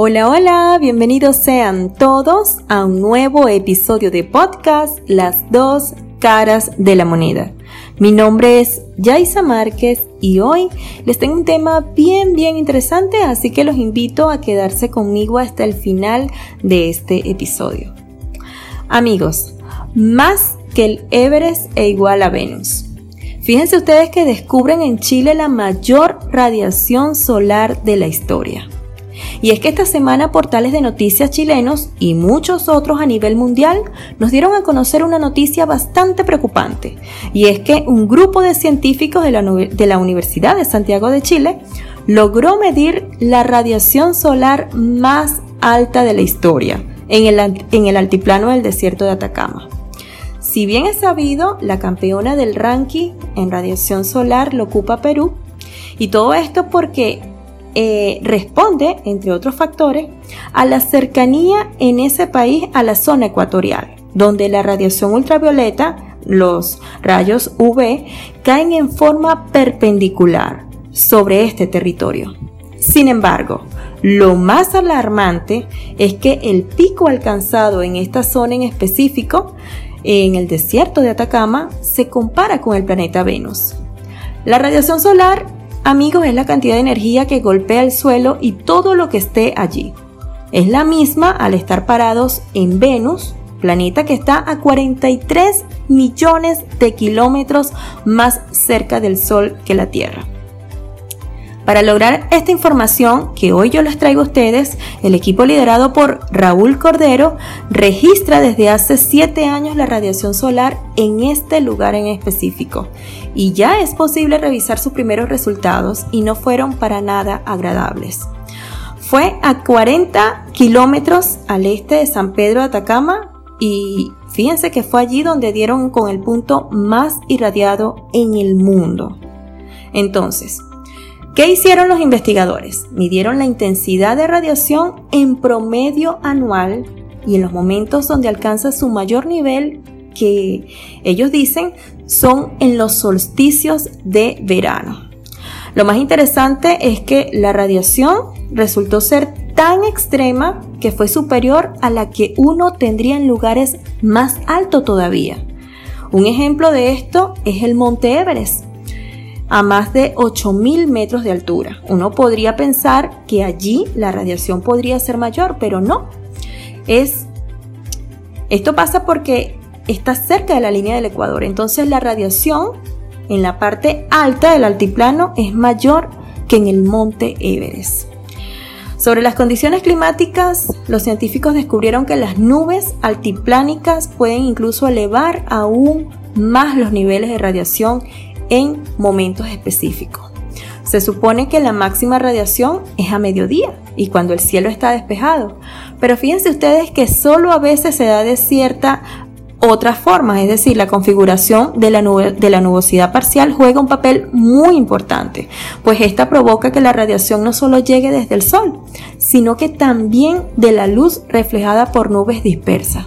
Hola, hola, bienvenidos sean todos a un nuevo episodio de podcast Las dos caras de la moneda. Mi nombre es Yaisa Márquez y hoy les tengo un tema bien bien interesante, así que los invito a quedarse conmigo hasta el final de este episodio. Amigos, más que el Everest e igual a Venus. Fíjense ustedes que descubren en Chile la mayor radiación solar de la historia. Y es que esta semana portales de noticias chilenos y muchos otros a nivel mundial nos dieron a conocer una noticia bastante preocupante. Y es que un grupo de científicos de la, Universidad de Santiago de Chile logró medir la radiación solar más alta de la historia en el, en el altiplano del desierto de Atacama. Si bien es sabido, la campeona del ranking en radiación solar lo ocupa Perú, y todo esto porque eh, responde, entre otros factores, a la cercanía en ese país a la zona ecuatorial, donde la radiación ultravioleta, los rayos UV, caen en forma perpendicular sobre este territorio. Sin embargo, lo más alarmante es que el pico alcanzado en esta zona en específico, en el desierto de Atacama, se compara con el planeta Venus. La radiación solar Amigos, es la cantidad de energía que golpea el suelo y todo lo que esté allí. Es la misma al estar parados en Venus, planeta que está a 43 millones de kilómetros más cerca del Sol que la Tierra. Para lograr esta información que hoy yo les traigo a ustedes, el equipo liderado por Raúl Cordero registra desde hace 7 años la radiación solar en este lugar en específico. Y ya es posible revisar sus primeros resultados y no fueron para nada agradables. Fue a 40 kilómetros al este de San Pedro de Atacama y fíjense que fue allí donde dieron con el punto más irradiado en el mundo. Entonces, ¿Qué hicieron los investigadores? Midieron la intensidad de radiación en promedio anual y en los momentos donde alcanza su mayor nivel que ellos dicen son en los solsticios de verano. Lo más interesante es que la radiación resultó ser tan extrema que fue superior a la que uno tendría en lugares más altos todavía. Un ejemplo de esto es el Monte Everest, a más de 8.000 metros de altura. Uno podría pensar que allí la radiación podría ser mayor, pero no. Es, esto pasa porque está cerca de la línea del Ecuador, entonces la radiación en la parte alta del altiplano es mayor que en el monte Everest. Sobre las condiciones climáticas, los científicos descubrieron que las nubes altiplánicas pueden incluso elevar aún más los niveles de radiación en momentos específicos. Se supone que la máxima radiación es a mediodía y cuando el cielo está despejado. Pero fíjense ustedes que solo a veces se da de cierta otra forma, es decir, la configuración de la, de la nubosidad parcial juega un papel muy importante, pues esta provoca que la radiación no solo llegue desde el sol, sino que también de la luz reflejada por nubes dispersas.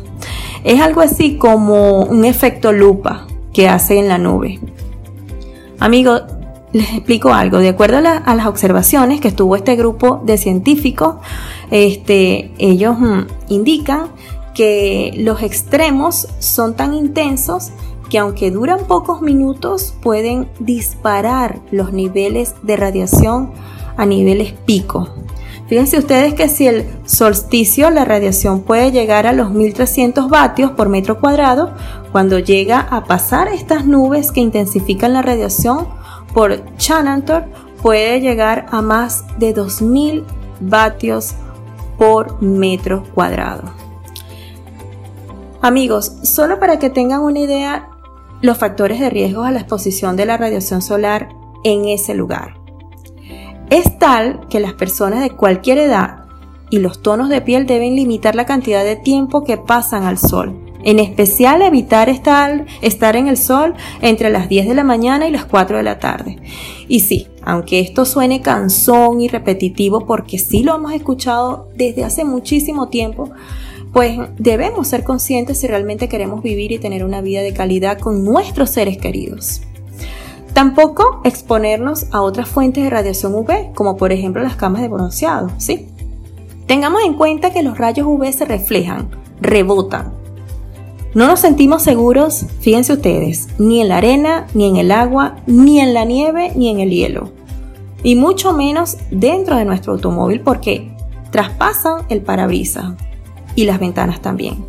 Es algo así como un efecto lupa que hace en la nube. Amigos, les explico algo. De acuerdo a, las observaciones que estuvo este grupo de científicos, este, ellos mm, indican que los extremos son tan intensos que aunque duran pocos minutos pueden disparar los niveles de radiación a niveles pico. Fíjense ustedes que si el solsticio la radiación puede llegar a los 1300 vatios por metro cuadrado, cuando llega a pasar estas nubes que intensifican la radiación por Chanantor, puede llegar a más de 2000 vatios por metro cuadrado. Amigos, solo para que tengan una idea los factores de riesgo a la exposición de la radiación solar en ese lugar. Es tal que las personas de cualquier edad y los tonos de piel deben limitar la cantidad de tiempo que pasan al sol. En especial evitar estar, estar en el sol entre las 10 de la mañana y las 4 de la tarde. Y sí, aunque esto suene cansón y repetitivo porque sí lo hemos escuchado desde hace muchísimo tiempo, pues debemos ser conscientes si realmente queremos vivir y tener una vida de calidad con nuestros seres queridos. Tampoco exponernos a otras fuentes de radiación UV, como por ejemplo las camas de bronceado, ¿sí? Tengamos en cuenta que los rayos UV se reflejan, rebotan. No nos sentimos seguros, fíjense ustedes, ni en la arena, ni en el agua, ni en la nieve, ni en el hielo. Y mucho menos dentro de nuestro automóvil porque traspasan el parabrisas y las ventanas también.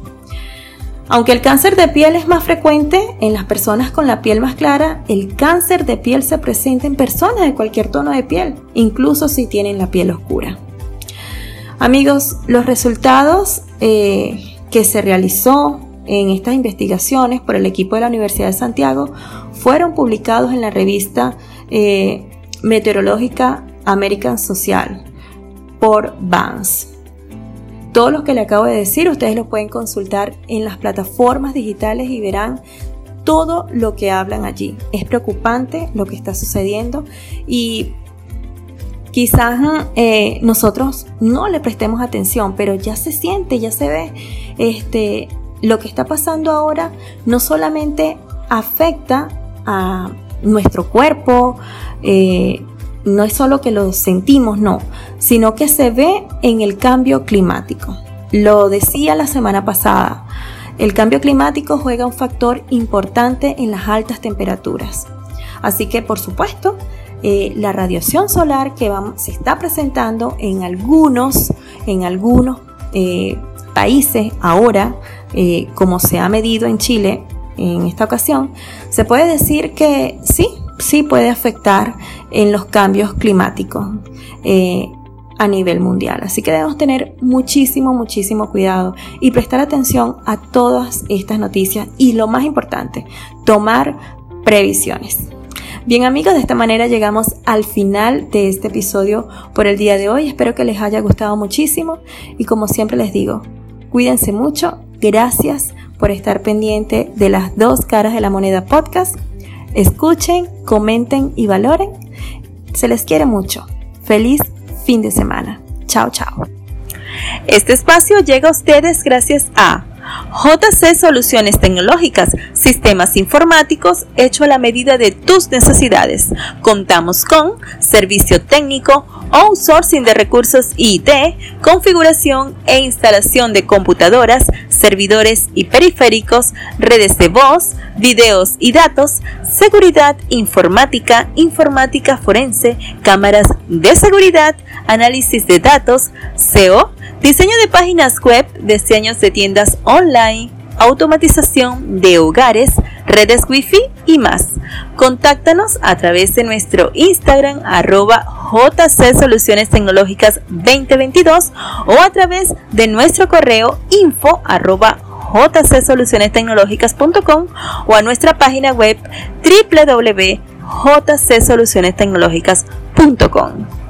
Aunque el cáncer de piel es más frecuente en las personas con la piel más clara, el cáncer de piel se presenta en personas de cualquier tono de piel, incluso si tienen la piel oscura. Amigos, los resultados eh, que se realizó en estas investigaciones por el equipo de la Universidad de Santiago fueron publicados en la revista eh, meteorológica American Social por Vance. Todo lo que le acabo de decir, ustedes lo pueden consultar en las plataformas digitales y verán todo lo que hablan allí. Es preocupante lo que está sucediendo y quizás eh, nosotros no le prestemos atención, pero ya se siente, ya se ve. Este, lo que está pasando ahora no solamente afecta a nuestro cuerpo, eh, no es solo que lo sentimos, no, sino que se ve en el cambio climático. Lo decía la semana pasada, el cambio climático juega un factor importante en las altas temperaturas. Así que, por supuesto, eh, la radiación solar que se está presentando en algunos, en algunos eh, países ahora, eh, como se ha medido en Chile en esta ocasión, se puede decir que sí, sí puede afectar en los cambios climáticos eh, a nivel mundial. Así que debemos tener muchísimo, muchísimo cuidado y prestar atención a todas estas noticias y lo más importante, tomar previsiones. Bien amigos, de esta manera llegamos al final de este episodio por el día de hoy. Espero que les haya gustado muchísimo y como siempre les digo, cuídense mucho. Gracias por estar pendiente de las dos caras de la moneda podcast Escuchen, comenten y valoren. Se les quiere mucho. Feliz fin de semana. Chao, chao. Este espacio llega a ustedes gracias a JC Soluciones Tecnológicas, sistemas informáticos hecho a la medida de tus necesidades. Contamos con servicio técnico, outsourcing de recursos IT, configuración e instalación de computadoras, servidores y periféricos, redes de voz, videos y datos, seguridad informática, informática forense, cámaras de seguridad, análisis de datos, SEO, diseño de páginas web, diseños de tiendas online, automatización de hogares, redes wifi y más. Contáctanos a través de nuestro Instagram arroba JC Soluciones Tecnológicas 2022 o a través de nuestro correo info jcsolucionestecnologicas.com o a nuestra página web www.jcsolucionestecnologicas.com.